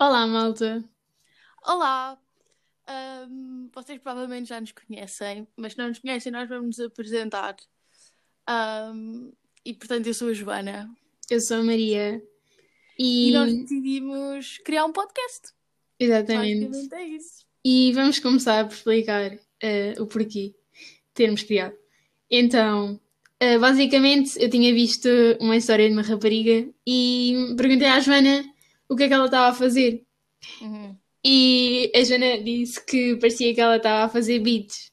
Olá, malta. Olá! Ahm, vocês provavelmente já nos conhecem, mas se não nos conhecem, nós vamos nos apresentar. Ahm, e portanto, eu sou a Joana Eu sou a Maria. e E, nós decidimos criar um podcast. exatamente. É isso. E vamos começar por explicar eh, o porquê termos criado. Então, eh, basicamente, eu tinha visto uma história de uma rapariga e perguntei à Joana o que é que ela estava a fazer. Uhum. E a Joana disse que parecia que ela estava a fazer beats.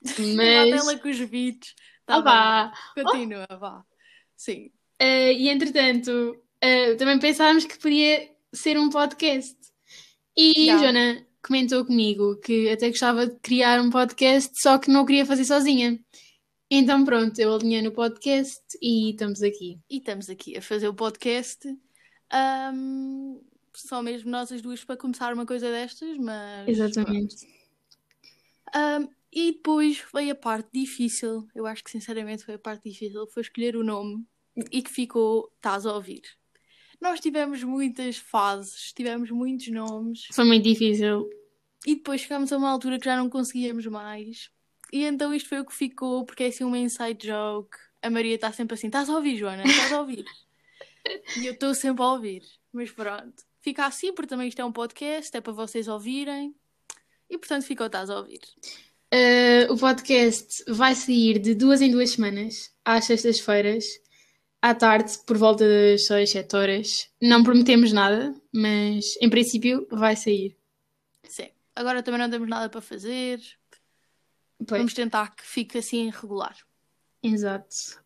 Mas... Ela com os beats. Tá Ah, vá. Continua, vá. Sim. Eh, e entretanto, eh, também pensávamos que podia ser um podcast. E Já. Joana comentou comigo que até gostava de criar um podcast, só que não queria fazer sozinha. Então pronto, eu alinhei no podcast e estamos aqui. E estamos aqui a fazer o podcast. Ahm, só mesmo nós as duas para começar uma coisa destas, mas. Exatamente. Um, e depois veio a parte difícil, eu acho que sinceramente foi a parte difícil, foi escolher o nome e que ficou Estás a ouvir. Nós tivemos muitas fases, tivemos muitos nomes Foi muito difícil. e depois chegámos a uma altura que já não conseguíamos mais. E então isto foi o que ficou, porque é assim uma inside joke. A Maria está sempre assim: Estás a ouvir, Joana? Estás a ouvir? e eu estou sempre a ouvir. Mas pronto, fica assim, porque também isto é um podcast, é para vocês ouvirem. E portanto ficou Estás a ouvir. Eh, o podcast vai sair de duas em duas semanas, às sextas-feiras, à tarde, por volta das 6, 7 horas. Não prometemos nada, mas em princípio vai sair. Sim. Agora também não temos nada para fazer. Pois. Vamos tentar que fique assim regular. Exato.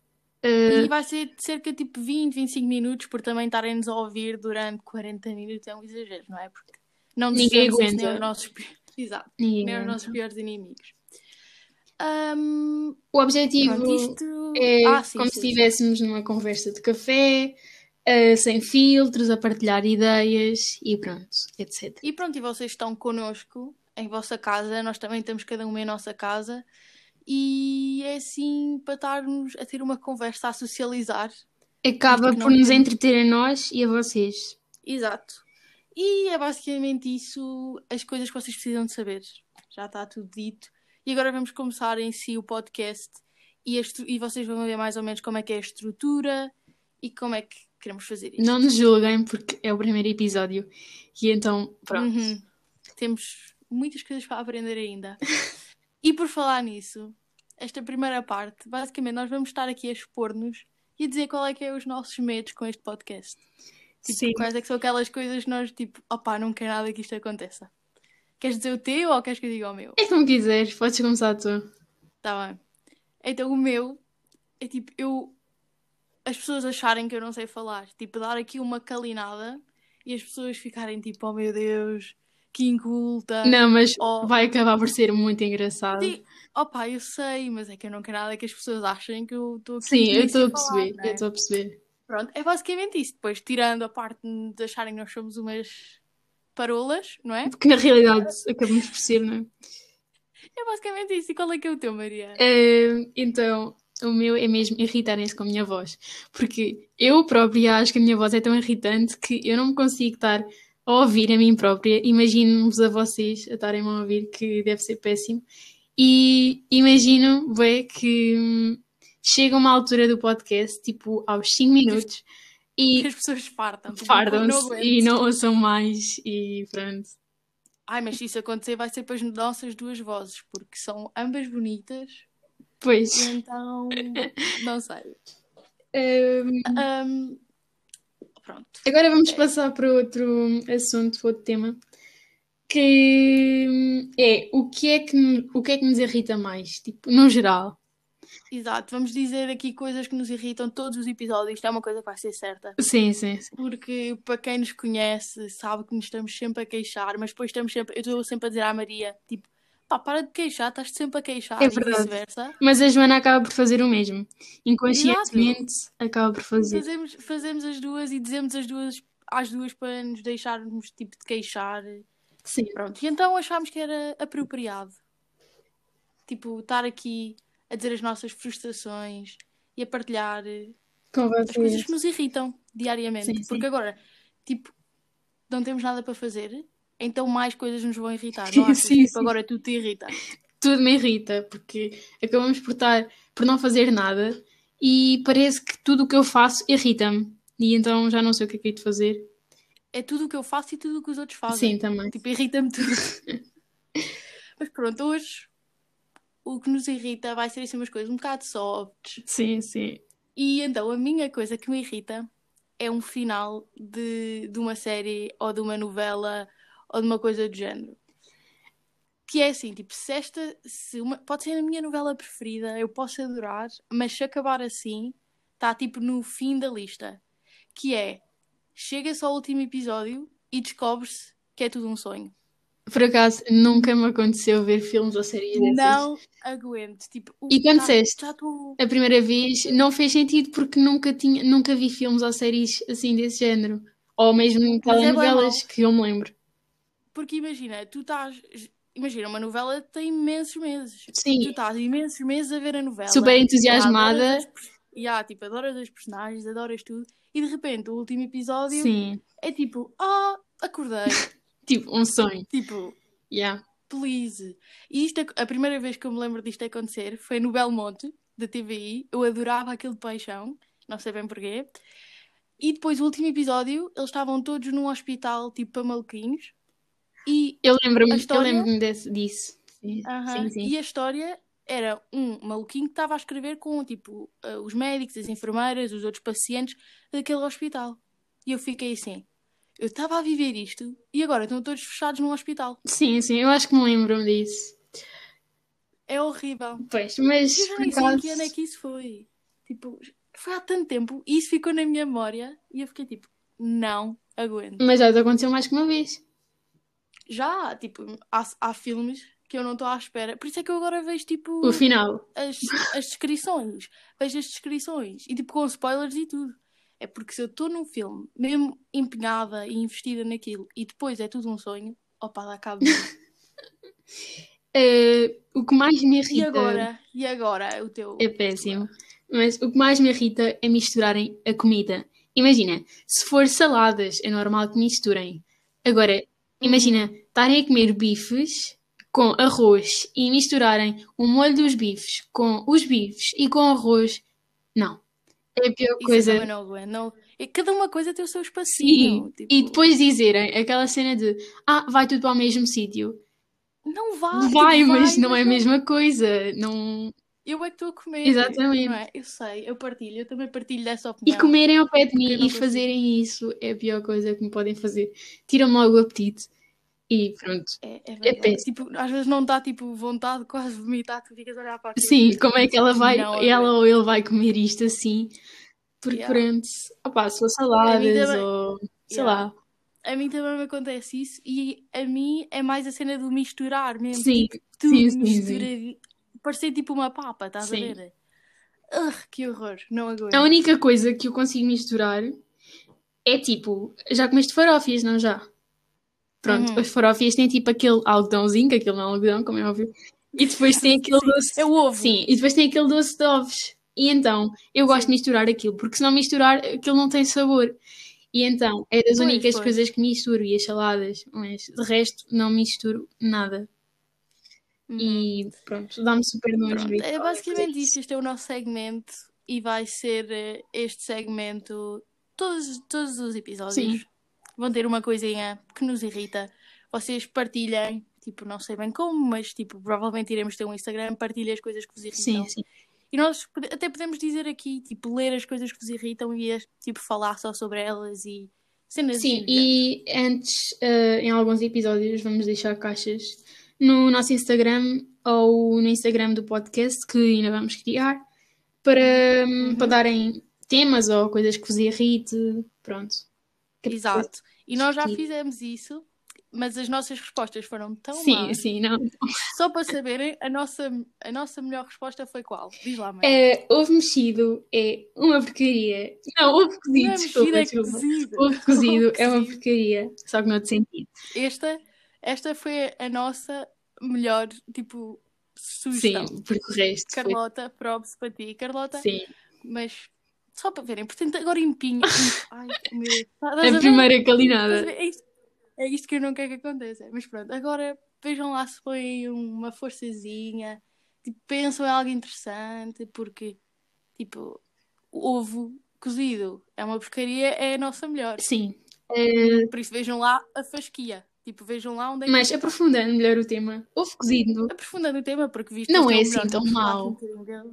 Eh, E vai ser de cerca de tipo 20, 25 minutos, por também estarem-nos a ouvir durante 40 minutos. É um exagero, não é? Porque não Ninguém isso nem aguenta. aos nossos, Exato, ninguém nem aguenta. nossos piores inimigos. Ahm, O objetivo pronto, isto... é Ah, sim, como sim, se estivéssemos numa conversa de café, eh, sem filtros, a partilhar ideias e pronto, etc. E pronto, e vocês estão connosco em vossa casa, nós também estamos cada um em nossa casa. E é assim para estarmos a ter uma conversa, a socializar. Acaba por nos entreter a nós e a vocês. Exato. E é basicamente isso, as coisas que vocês precisam de saber. Já está tudo dito. E agora vamos começar em si o podcast e, e vocês vão ver mais ou menos como é que é a estrutura e como é que queremos fazer isto. Não nos julguem porque é o primeiro episódio e então pronto. Uhum. Temos muitas coisas para aprender ainda. e por falar nisso, esta primeira parte, basicamente nós vamos estar aqui a expor-nos e a dizer qual é que é os nossos medos com este podcast. Tipo, Sim. quais é que são aquelas coisas que nós, tipo, opá, não quero nada que isto aconteça. Queres dizer o teu ou queres que eu diga o meu? É como quiseres, podes começar tu. Tá bem. Então o meu é tipo, eu. As pessoas acharem que eu não sei falar. Tipo, dar aqui uma calinada e as pessoas ficarem tipo, oh meu Deus, que inculta. Não, mas vai acabar por ser muito engraçado. Sim, opá, eu sei, mas é que eu não quero nada que as pessoas achem que eu estou aqui. Sim, eu estou a falar, perceber, não é? eu estou a perceber. Pronto, é basicamente isso. Depois, tirando a parte de acharem que nós somos umas parolas, não é? Porque na realidade acabamos por ser, não é? É basicamente isso. E qual é que é o teu, Maria? Então, o meu é mesmo irritarem-se com a minha voz. Porque eu própria acho que a minha voz é tão irritante que eu não me consigo estar a ouvir a mim própria. Imagino-vos a vocês a estarem-me a ouvir, que deve ser péssimo. E imagino, bem, que hum, chega uma altura do podcast, tipo aos 5 minutos, Que e as pessoas fartam. tipo, fardam-se e não ouçam mais. E pronto. Ai, mas se isso acontecer, vai ser para as nossas duas vozes, porque são ambas bonitas. Pois. Então, não sei. hum, Ahm, pronto. Agora vamos passar para outro assunto, outro tema, que hum, é o que é que, o que é que nos irrita mais, tipo, no geral. Exato. Vamos dizer aqui coisas que nos irritam todos os episódios. Isto é uma coisa que vai ser certa. Sim, sim, sim. Porque para quem nos conhece, sabe que nos estamos sempre a queixar, mas depois estamos sempre. Eu estou sempre a dizer à Maria, tipo, pá, para de queixar, estás sempre a queixar É e verdade. vice-versa. Mas a Joana acaba por fazer o mesmo. Inconscientemente acaba por fazer. Fazemos, fazemos as duas e dizemos as duas às duas para nos deixarmos tipo de queixar. Sim. Pronto. E então achámos que era apropriado. Tipo, estar aqui a dizer as nossas frustrações e a partilhar eh, Com as coisas que nos irritam diariamente. Sim, sim. Porque agora, tipo, não temos nada para fazer, então mais coisas nos vão irritar. Não achas? Sim, tipo, sim. agora tudo te irrita. Tudo me irrita, porque acabamos por estar, por não fazer nada e parece que tudo o que eu faço irrita-me. E então já não sei o que é que hei de fazer. É tudo o que eu faço e tudo o que os outros fazem. Sim, também. Tipo, irrita-me tudo. Mas pronto, hoje o que nos irrita vai ser assim umas coisas um bocado softs. Sim, sim. E então a minha coisa que me irrita é um final de, de uma série ou de uma novela ou de uma coisa do género. Que é assim, tipo, se esta. Se uma, pode ser a minha novela preferida, eu posso adorar, mas se acabar assim, está tipo no fim da lista. Que é. Chega-se ao último episódio e descobre-se que é tudo um sonho. Por acaso, nunca me aconteceu ver filmes ou séries dessas. Não aguento. Tipo, E quando já- disseste? Estou. A primeira vez não fez sentido porque nunca, tinha, nunca vi filmes ou séries assim desse género. Ou mesmo é telenovelas mau. que eu me lembro. Porque imagina, tu estás. Imagina, uma novela tem imensos meses. Tu Sim, estás imensos meses a ver a novela. super entusiasmada. pers- Já, tipo, adoras as personagens, adoras tudo. E de repente, o último episódio Sim, é tipo, ah, acordei. tipo, um sonho. tipo, Yeah. please. E isto, é- a primeira vez que eu me lembro disto acontecer foi no Belmonte, da TVI. Eu adorava aquele paixão, não sei bem porquê. E depois, o último episódio, eles estavam todos num hospital, tipo, para maluquinhos. E Eu lembro-me história? lembro-me desse- disso. Sim, sim, sim. E a história era um maluquinho que estava a escrever com, tipo, eh, os médicos, as enfermeiras, os outros pacientes daquele hospital. E eu fiquei assim, eu estava a viver isto e agora estão todos fechados num hospital. Sim, sim, eu acho que me lembro disso. É horrível. Pois, mas Eu nem sei que ano é que isso foi. Tipo, foi há tanto tempo e isso ficou na minha memória e eu fiquei tipo, não aguento. Mas já te aconteceu mais que uma vez. Já, tipo, há, há filmes que eu não estou à espera. Por isso é que eu agora vejo, tipo, O final. as, as descrições. Vejo as descrições. E tipo com spoilers e tudo. É porque se eu estou num filme, mesmo empenhada e investida naquilo, e depois é tudo um sonho, opa, dá cabo. Eh, o que mais me E irrita agora? E agora? O teu. é péssimo. Mas o que mais me irrita é misturarem a comida. Imagina, se for saladas, é normal que misturem. Agora, imagina, estarem a comer bifes com arroz e misturarem o molho dos bifes com os bifes e com arroz. Não. É a pior Isso coisa. eu também não. Não... e Cada uma coisa tem o seu Sim, espacinho. tipo, e depois dizerem aquela cena de ah, vai tudo para o mesmo sítio. Não vai. Vai, tipo, mas não é a mesma coisa. Não... Eu é que estou a comer. Exatamente. Não é? Eu sei, eu partilho. Eu também partilho dessa E opinião. comerem ao pé de mim e fazerem isso é a pior coisa que me podem fazer. Tiram-me logo o apetite. E pronto. É, é verdade. péssimo. Tipo, às vezes não dá tipo vontade de quase vomitar, tu ficas a olhar para aquilo. Sim, como é que ela vai, Não ela aguento. ou ele vai comer isto assim? Porque Yeah. pronto, opá, se for saladas também- ou sei Yeah. lá. A mim também me acontece isso e a mim é mais a cena do misturar mesmo. Sim, Tipo, tudo sim, sim, mistura. Parecer tipo uma papa, estás Sim. a ver? Ugh, que horror, não aguento. A única coisa que eu consigo misturar é tipo, já comeste farófias, não já? Pronto, Uhum. as farófias têm tipo aquele algodãozinho, que aquilo não é algodão, como é óbvio. E depois tem aquele doce. É o ovo. Sim, e depois tem aquele doce de ovos. E então, eu gosto Sim. de misturar aquilo, porque se não misturar, aquilo não tem sabor. E então, é das Pois, únicas pois. coisas que misturo, e as saladas, mas de resto não misturo nada. Uhum. E pronto, dá-me super nojo Pronto, é basicamente isso. Este é o nosso segmento e vai ser eh, este segmento todos, todos os episódios. Sim. Vão ter uma coisinha que nos irrita. Vocês partilhem, tipo, não sei bem como, mas tipo, provavelmente iremos ter um Instagram, partilhem as coisas que vos irritam. Sim, sim. E nós até podemos dizer aqui, tipo, ler as coisas que vos irritam e tipo, falar só sobre elas e cenas Sim, e antes, eh, em alguns episódios, vamos deixar caixas no nosso Instagram ou no Instagram do podcast que ainda vamos criar para, Uhum. para darem temas ou coisas que vos irrite. Pronto. Exato. E nós já fizemos isso, mas as nossas respostas foram tão Sim, más. sim, não. Só para saberem, a nossa, a nossa melhor resposta foi qual? Diz lá, mãe. Eh, ovo mexido é uma porcaria. Não, ovo cozido, Não é desculpa, é cozido. Ovo cozido é uma porcaria, só que não de sentido. Esta, esta foi a nossa melhor, tipo, sugestão. Sim, porque o resto foi. Carlota, props para ti, Carlota. Sim, Mas só para verem, portanto, agora empinho. Ai, meu Deus. Estás a ver? primeira Estás a calinada. É isto- É isto que eu não quero que aconteça. Mas pronto, agora vejam lá se põem uma forçazinha. Tipo, pensam em algo interessante, porque, tipo, ovo cozido é uma porcaria, é a nossa melhor. Sim. Por isso vejam lá a fasquia. Tipo, vejam lá onde é que mas aprofundando melhor o tema, ovo cozido. aprofundando o tema, porque visto Não é o assim tão mau. um dele.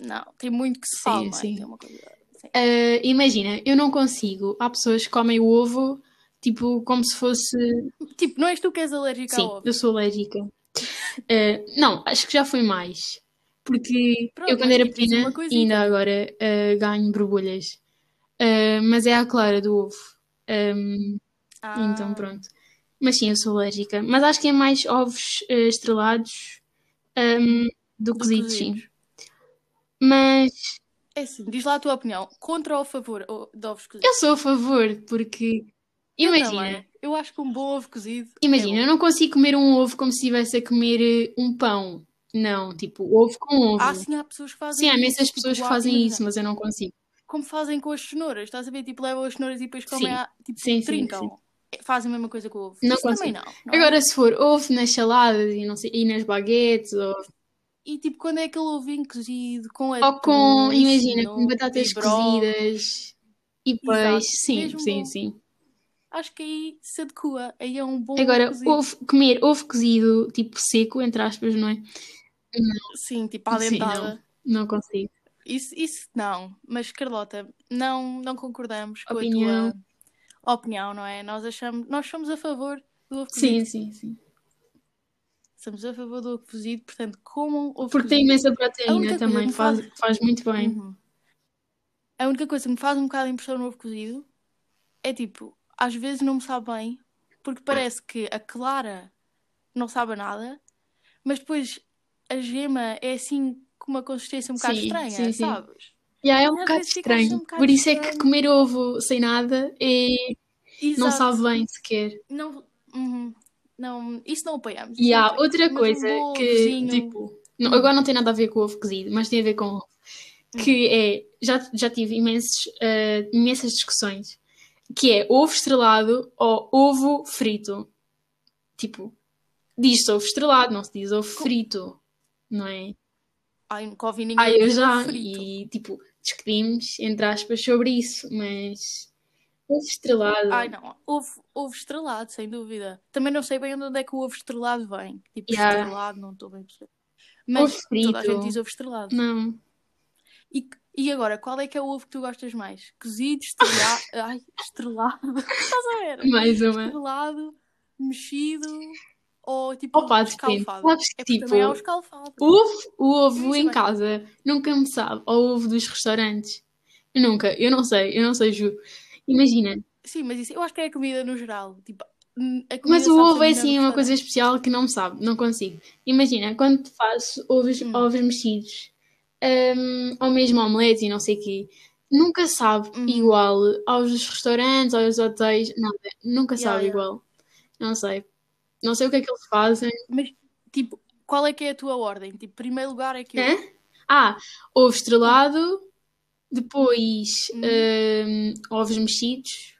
Não, tem muito que se Sim, fala, é? sim. Coisa... sim. Eh, imagina, eu não consigo. Há pessoas que comem o ovo tipo como se fosse. Tipo, não és tu que és alérgica Sim, ao ovo. eu sou alérgica. Eh, não, acho que já foi mais. Porque Pronto, eu, quando era pequena, ainda agora eh, ganho borbulhas. Mas é a clara do ovo. Ehm, Ah, Então, pronto. Mas sim, eu sou alérgica. Mas acho que é mais ovos eh, estrelados ehm, do do cozido, sim. Mas É assim, diz lá a tua opinião. Contra ou a favor de ovos cozidos? eu sou a favor, porque Eu imagina, também. Eu acho que um bom ovo cozido. imagina, é eu não consigo comer um ovo como se estivesse a comer eh, um pão. Não, tipo, ovo com ovo. Ah, sim, há pessoas que fazem Sim, há imensas Tipo, pessoas que lá, fazem isso, mas eu não consigo. Como fazem com as cenouras, estás a ver? Tipo, levam as cenouras e depois comem, Sim. a, tipo, Sim, sim, trincam. sim. É, Fazem a mesma coisa com o ovo. Não isso também não. não? Agora, se for ovo nas saladas e, não sei, e nas baguetes, ou, E tipo, quando é aquele ovinho cozido com ou atum com, e imagina, com batatas cozidas e peixe. Sim, sim, bom. sim. Acho que aí se adequa. Aí é um bom Agora, ovo cozido. ovo, comer ovo cozido, tipo seco, entre aspas, não é? Sim, tipo, à Sim, dentada. não, não consigo. Isso, isso não. Mas, Carlota, não, não concordamos com Opinião. a tua opinião, não é? Nós achamos, nós somos a favor do ovo cozido. Sim, sim, sim. Somos a favor do ovo cozido, portanto, comam ovo Porque tem cozido. imensa A única proteína também, faz, faz- faz muito bem. Uhum. A única coisa que me faz um bocado de impressão no ovo cozido é tipo, às vezes não me sabe bem, porque parece que a clara não sabe nada, mas depois a gema é assim com uma consistência um bocado Sim, estranha, sim, sim. Sabes? Já é um Às bocado estranho. um bocado Por isso é que estranho. comer ovo sem nada é... não Exato. sabe bem sequer. Não, uhum. não, isso não apoiamos. E não há outra um coisa bom que, ovozinho- tipo, não- Hum. agora não tem nada a ver com ovo cozido, mas tem a ver com ovo. Que é, já, já tive imensos, eh, imensas discussões, que é ovo estrelado ou ovo frito. Tipo, diz-se ovo estrelado, não se diz ovo frito, não é? Ai, nunca ouvi ninguém Ah, eu já, frito. e tipo, discutimos, entre aspas, sobre isso, mas ovo estrelado. Ai, não. Ovo, estrelado, sem dúvida. Também não sei bem onde é que o ovo estrelado vem. Tipo, Yeah. estrelado, não estou bem a perceber. Mas toda a gente diz ovo estrelado. Não, E, e agora, qual é que é o ovo que tu gostas mais? Cozido, estrelado. Ai, estrelado. Estás a ver? mais uma. Estrelado, mexido ou tipo Opa, escalfado. Sabes É que porque também há o tipo, escalfado. o ovo, o ovo em bem. casa nunca me sabe ao ovo dos restaurantes. Nunca, eu não sei, eu não sei, juro. Imagina, Sim, mas isso eu acho que é a comida no geral. Tipo, mas o ovo é assim uma coisa especial que não me sabe, não consigo. Imagina, quando fazes ovos, Hum. ovos mexidos, hum, ou mesmo omeletes e não sei o quê, nunca sabe Uhum. igual aos dos restaurantes, aos hotéis, nada, nunca Yeah, sabe yeah. igual. Não sei. Não sei o que é que eles fazem. Mas, tipo, qual é que é a tua ordem? Tipo, primeiro lugar é que. Hã? Ah, ovo estrelado, depois Hum. hum, ovos mexidos.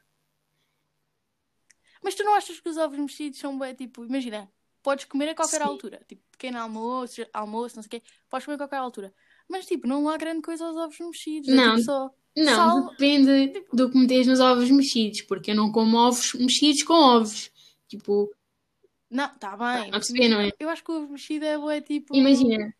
Mas tu não achas que os ovos mexidos são bem, tipo, imagina, podes comer a qualquer Sim. altura. Tipo, pequeno almoço, almoço, não sei o quê. Podes comer a qualquer altura. Mas, tipo, não há grande coisa aos ovos mexidos. É Não. tipo só Não, sal. depende do que metes nos ovos mexidos, porque eu não como ovos mexidos com ovos. Tipo, Não, tá bem. Não percebi, não é? Eu acho que o ovo mexido é tipo. imagina,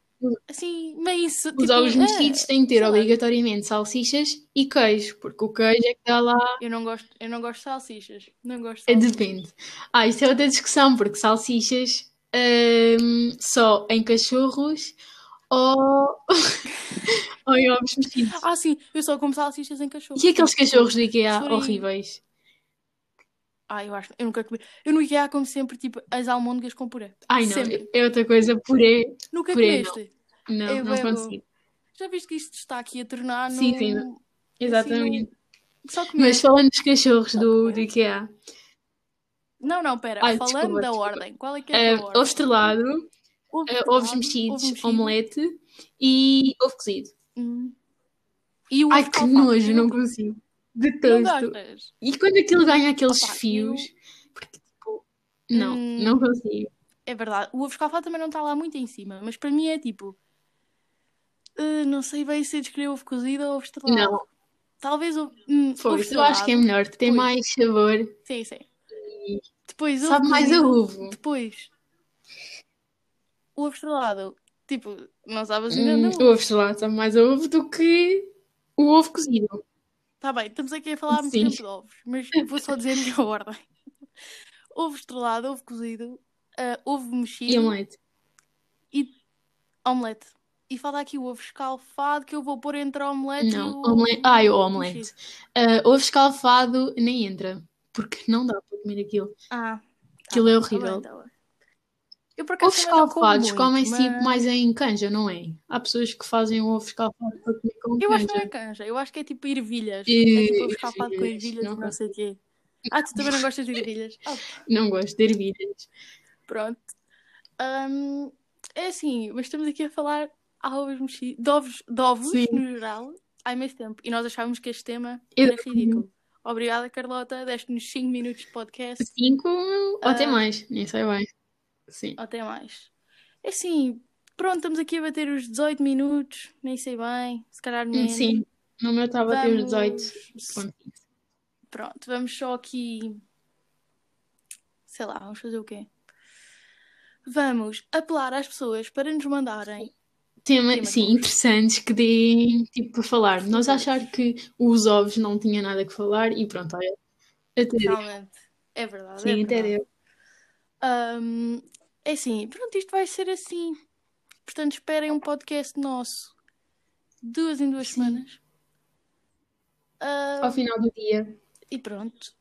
Assim, meio isso. os tipo, ovos é, mexidos têm que ter obrigatoriamente salsichas e queijo, porque o queijo é que dá lá. Eu não gosto, eu não gosto de salsichas. Não gosto de É, salsichas. Depende. Ah, isso é outra discussão, porque salsichas hum, só em cachorros ou, ou em ovos mexidos. Ah, sim, eu só como salsichas em cachorro. E aqueles cachorros do IKEA horríveis? Ah, eu acho. Eu nunca comi. Eu no IKEA como sempre, tipo, as almôndegas com puré. Ai não, Sempre. é outra coisa, purê. Nunca Puré, comeste? Não, não bom. consigo. Já viste que isto está aqui a tornar Sim, num- sim, Exatamente. Só comer. Mas falando dos cachorros Só do, do IKEA, Não, não, pera. Ai, Falando desculpa, da desculpa. ordem. Qual é que é a eh, tua ordem? ovo estrelado, Ovo eh, estrelado, ovos mexidos, ovo mexido. omelete e ovo cozido. Hum. E o Ai, que nojo, não consigo. Detesto. E quando aquilo ganha aqueles Opa, fios, porque tipo, Não, Hum. não consigo. É verdade. O ovo escalfado também não está lá muito em cima, mas para mim é tipo. eh, não sei bem se descrever ovo cozido ou ovo estrelado. Não. Talvez o. Hum, ovo Pois, eu acho que é melhor, tem mais sabor Sim, sim. Depois, ovo sabe mais a ovo. Depois. O ovo estrelado. Tipo, não sabe assim nada. Hum, o ovo estrelado sabe mais a ovo do que o ovo cozido. Tá bem, estamos aqui a falar muito Sim. tempo de ovos, mas vou só dizer a ordem. Ovo estrelado, ovo cozido, ah, ovo mexido E omelete. e omelete. E falta aqui o ovo escalfado que eu vou pôr entre a omelete Não, e o omelete. Ai, o omelete. Ah, ovo escalfado nem entra, porque não dá para comer aquilo. Ah, Aquilo é tá horrível. bem, tá bem. Eu por acaso Ovos como escalfados comem-se tipo mas- mais em canja, não é? Há pessoas que fazem ovo escalfado para comer com Eu acho que não é canja. canja, eu acho que é tipo ervilhas. E- É tipo ovo escalfado com ervilhas, não não sei o quê. Ah, tu também não gostas de ervilhas? Ah, Não gosto de ervilhas. Pronto. Hum, é assim, mas estamos aqui a falar a ovos mexidos, de ovos, de ovos Sim. no geral, há imenso tempo. E nós achávamos que este tema Eu- era ridículo. Obrigada, Carlota. Deste-nos 5 minutos de podcast. Cinco ou até Ah. mais, nem sei bem. Sim. Ou até mais. É assim, pronto, estamos aqui a bater os 18 minutos. Nem sei bem, se calhar menos. Sim, no meu estava a ter os 18 Vamos- pontinhos. Pronto, vamos só aqui. Sei lá, vamos fazer o quê? Vamos apelar às pessoas para nos mandarem Tema, Tema sim, interessantes que deem tipo para falar. Nós achar que os ovos não tinha nada que falar e pronto, olha. Até. Realmente. É verdade. é Sim, até verdade. deu. Ahm, é assim, pronto, isto vai ser assim. Portanto, esperem um podcast nosso. Duas em duas Sim. semanas. Ah, Ao final do dia. e pronto.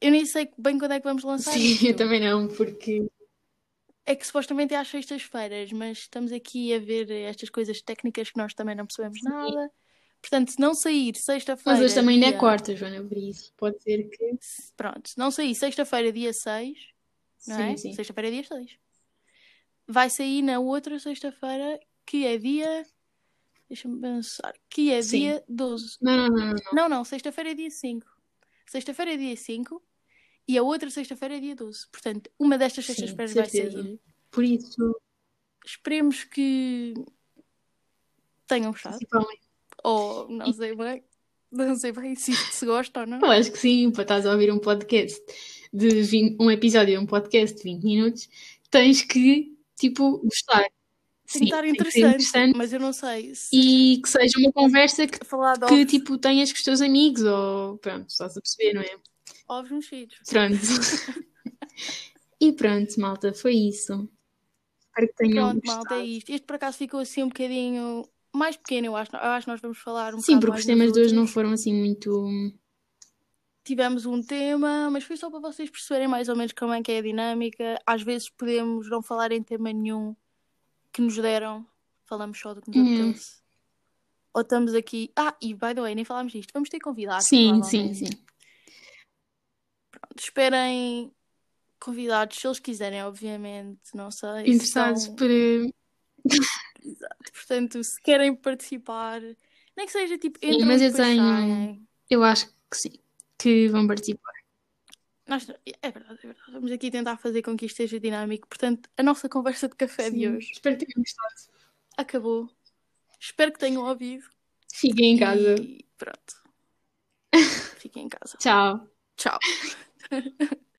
Eu nem sei bem quando é que vamos lançar Sim, isto. eu também não, porque É que supostamente é às sextas-feiras, mas estamos aqui a ver estas coisas técnicas que nós também não percebemos Sim. nada. Portanto, se não sair sexta-feira. mas hoje também ainda é dia- quarta, Joana, por isso pode ser que. Pronto, se não sair sexta-feira, dia 6, não é? Sim, sim. Sexta-feira é dia 6. Vai sair na outra sexta-feira, que é dia. Deixa-me pensar. Que é Sim. dia 12. Não, não, não, não. não. Não, sexta-feira é dia 5. Sexta-feira é dia 5 e a outra sexta-feira é dia 12. Portanto, uma destas sextas-feiras vai sair. Por isso, Esperemos que tenham gostado. Ou não sei bem. Não sei bem se isto se gosta ou não. Eu acho que sim, para estás a ouvir um podcast de 20, um episódio de um podcast de 20 minutos, tens que, tipo, gostar. Tem que estar interessante, interessante mas eu não sei se e que seja uma conversa que, falar de que tipo, tenhas com os teus amigos ou pronto, estás a perceber, não é? ovos mexidos. Pronto. e pronto, malta, foi isso. Espero que tenham Pronto, gostado. malta, é isto. Este por acaso ficou assim um bocadinho mais pequeno, eu acho. Eu acho que nós vamos falar um Sim, porque os temas nos de hoje não foram assim muito. Tivemos um tema, mas foi só para vocês perceberem mais ou menos como é que é a dinâmica. Às vezes podemos não falar em tema nenhum que nos deram, falamos só do que nos Uhum. apetece. Ou estamos aqui. Ah, e by the way, nem falámos disto. Vamos ter convidados. Sim, sim, sim. Esperem convidados, se eles quiserem, obviamente. Não sei. se Interessados são- por. eh, Exato. Portanto, se querem participar, nem que seja tipo Sim, mas eu tenho- saem. Eu acho que sim, que vão participar. Nós- é verdade, é verdade. Vamos aqui tentar fazer com que isto seja dinâmico. Portanto, a nossa conversa de café de Sim, hoje Espero que tenham gostado. acabou. Espero que tenham ouvido. Fiquem em casa. E pronto. Fiquem em casa. Tchau. Tchau.